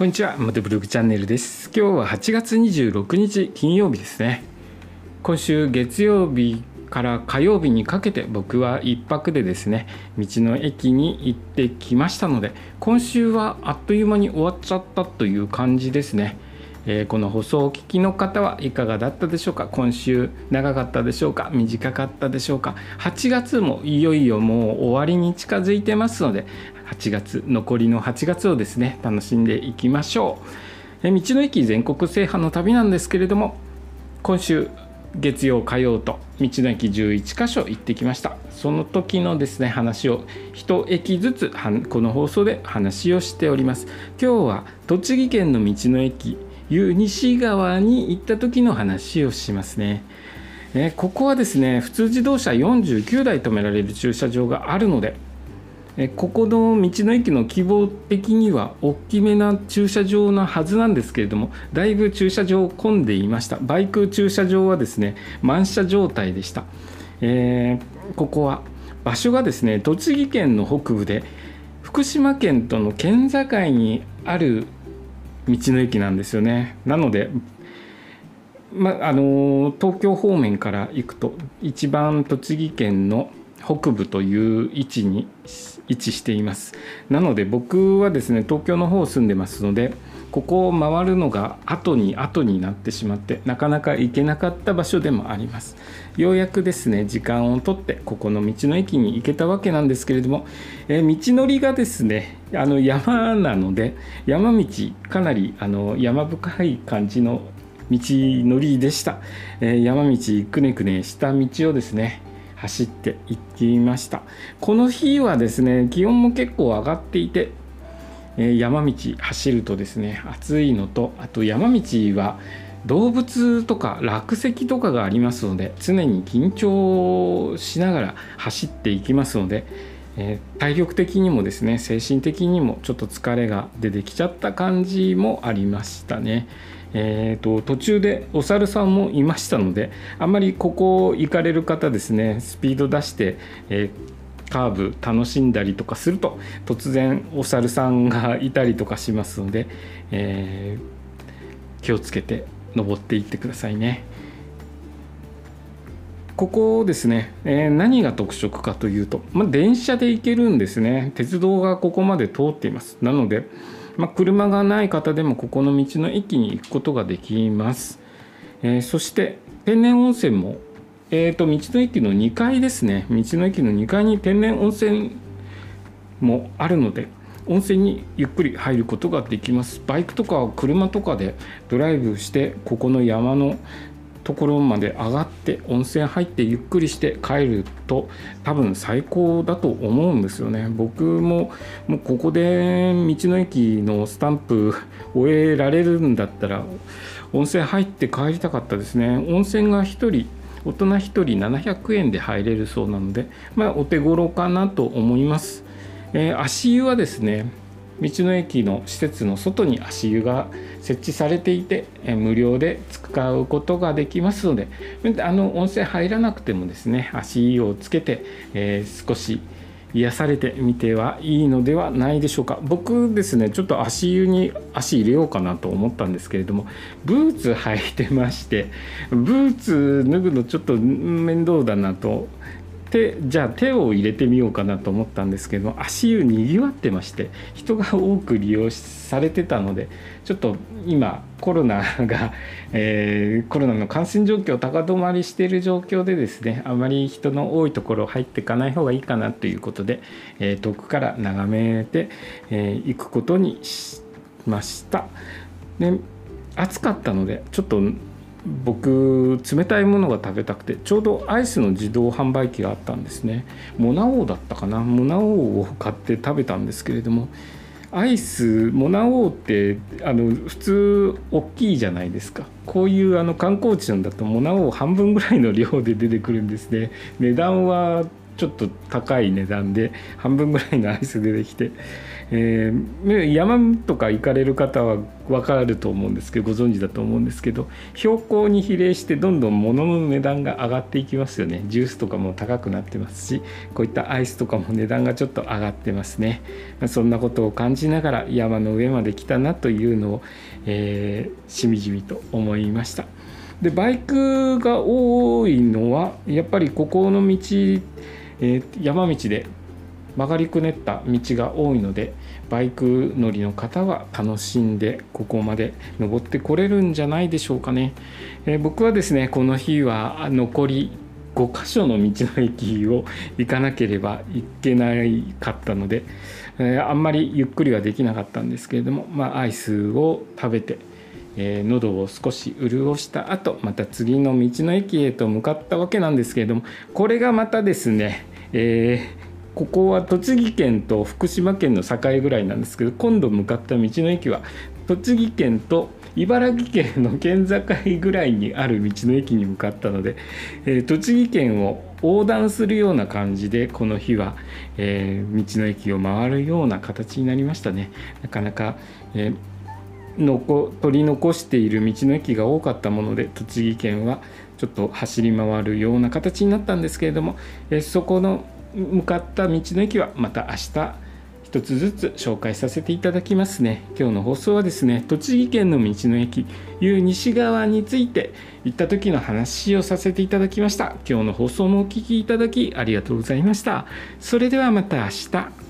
こんにちは、モテブログチャンネルです。今日は8月26日金曜日ですね。今週月曜日から火曜日にかけて僕は1泊でですね、道の駅に行ってきましたので、今週はあっという間に終わっちゃったという感じですね。えー、この放送をお聞きの方はいかがだったでしょうか？今週長かったでしょうか？短かったでしょうか？8月もいよいよもう終わりに近づいてますので8月残りの8月をですね楽しんでいきましょう、え、道の駅全国制覇の旅なんですけれども今週月曜火曜と道の駅11カ所行ってきましたその時のですね話を1駅ずつこの放送で話をしております。今日は栃木県の道の駅いう西側に行った時の話をしますね。えここはですね普通自動車49台止められる駐車場があるのでえここの道の駅の希望的には大きめな駐車場なはずなんですけれどもだいぶ駐車場混んでいました。バイク駐車場はですね満車状態でした、えー、ここは場所がですね栃木県の北部で福島県との県境にある道の駅なんですよね。なのでまあの東京方面から行くと一番栃木県の北部という位置に位置しています。なので僕はですね東京の方を住んでますのでここを回るのが後に後になってしまってなかなか行けなかった場所でもあります。ようやくですね時間をとってここの道の駅に行けたわけなんですけれども、えー、道のりがですねあの山なので山道かなりあの山深い感じの道のりでした、えー、山道くねくねした道をですね走って行きましたこの日はですね気温も結構上がっていてえ山道走るとですね暑いのとあと山道は動物とか落石とかがありますので常に緊張しながら走っていきますので、えー、体力的にもですね精神的にもちょっと疲れが出てきちゃった感じもありましたね。えーと、途中でお猿さんもいましたのであんまりここ行かれる方ですねスピード出して、えーカーブ楽しんだりとかすると突然お猿さんがいたりとかしますので、えー、気をつけて登っていってくださいね。ここですね、えー、何が特色かというと、まあ、電車で行けるんですね鉄道がここまで通っていますなので、まあ、車がない方でもここの道の駅に行くことができます、えー、そして天然温泉もえーと、道の駅の2階ですね。道の駅の2階に天然温泉もあるので温泉にゆっくり入ることができます。バイクとか車とかでドライブしてここの山のところまで上がって温泉入ってゆっくりして帰ると多分最高だと思うんですよね。僕ももうここで道の駅のスタンプ 終えられるんだったら温泉入って帰りたかったですね。温泉が1人大人1人700円で入れるそうなので、まあ、お手頃かなと思います、えー、足湯はですね道の駅の施設の外に足湯が設置されていて、無料で使うことができますのであの温泉入らなくてもですね足湯をつけて、えー、少し癒されてみてはいいのではないでしょうか。僕ですねちょっと足湯に足入れようかなと思ったんですけれどもブーツ履いてましてブーツ脱ぐのちょっと面倒だなと手じゃあ手を入れてみようかなと思ったんですけど足湯にぎわってまして人が多く利用されてたのでちょっと今コロナが、えー、コロナの感染状況高止まりしている状況でですねあまり人の多いところ入っていかない方がいいかなということで、えー、遠くから眺めてい、えー、くことにしました。で暑かったのでちょっと僕冷たいものが食べたくてちょうどアイスの自動販売機があったんですね。モナ王だったかな？モナ王を買って食べたんですけれどもアイスモナ王ってあの普通大きいじゃないですか。こういうあの観光地なんだとモナ王半分ぐらいの量で出てくるんですね。値段はちょっと高い値段で半分ぐらいのアイス出てきて、えー、山とか行かれる方は分かると思うんですけどご存知だと思うんですけど標高に比例してどんどん物の値段が上がっていきますよね。ジュースとかも高くなってますしこういったアイスとかも値段がちょっと上がってますね。そんなことを感じながら山の上まで来たなというのを、えー、しみじみと思いました。でバイクが多いのはやっぱりここの道、えー、山道で曲がりくねった道が多いのでバイク乗りの方は楽しんでここまで登ってこれるんじゃないでしょうかね、えー、僕はですねこの日は残り5箇所の道の駅を行かなければいけないかったので、えー、あんまりゆっくりはできなかったんですけれども、まあ、アイスを食べて、えー、喉を少し潤した後また次の道の駅へと向かったわけなんですけれどもこれがまたですね、えーここは栃木県と福島県の境ぐらいなんですけど今度向かった道の駅は栃木県と茨城県の県境ぐらいにある道の駅に向かったので、えー、栃木県を横断するような感じでこの日は、えー、道の駅を回るような形になりましたね。なかなか、えー、のこ取り残している道の駅が多かったもので栃木県はちょっと走り回るような形になったんですけれども、え、そこの向かった道の駅はまた明日一つずつ紹介させていただきますね。今日の放送はですね栃木県の道の駅いう西側について行った時の話をさせていただきました。今日の放送もお聴きいただきありがとうございました。それではまた明日。